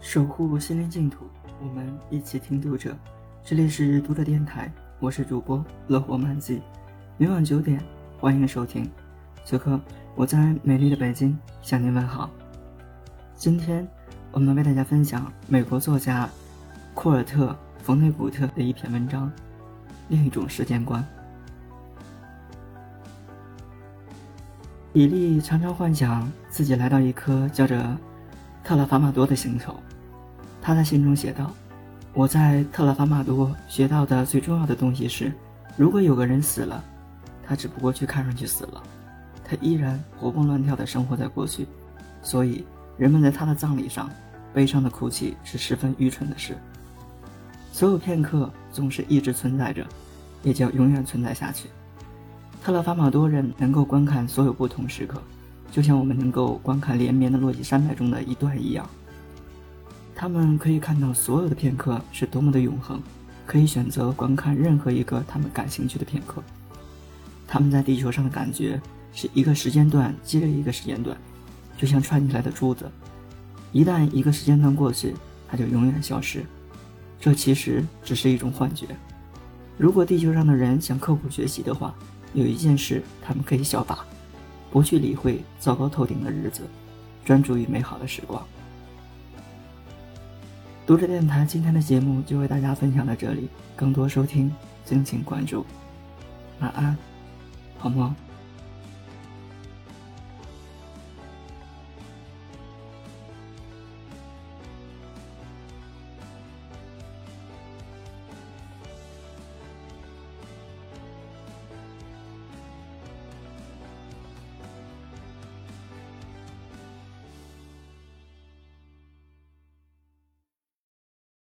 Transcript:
守护心灵净土，我们一起听读者。这里是读者电台，我是主播乐活漫记。每晚九点，欢迎收听。此刻我在美丽的北京向您问好。今天我们为大家分享美国作家库尔特·冯内古特的一篇文章《另一种时间观》。比利常常幻想自己来到一颗叫着特拉法马多的星球。他在信中写道：“我在特拉法马多学到的最重要的东西是，如果有个人死了，他只不过去看上去死了，他依然活蹦乱跳地生活在过去。所以，人们在他的葬礼上悲伤的哭泣是十分愚蠢的事。所有片刻总是一直存在着，也将永远存在下去。”特拉法马多人能够观看所有不同时刻，就像我们能够观看连绵的落基山脉中的一段一样。他们可以看到所有的片刻是多么的永恒，可以选择观看任何一个他们感兴趣的片刻。他们在地球上的感觉是一个时间段接着一个时间段，就像串起来的珠子。一旦一个时间段过去，它就永远消失。这其实只是一种幻觉。如果地球上的人想刻苦学习的话，有一件事，他们可以效法，不去理会糟糕透顶的日子，专注于美好的时光。读者电台今天的节目就为大家分享到这里，更多收听敬请关注。晚安，好梦。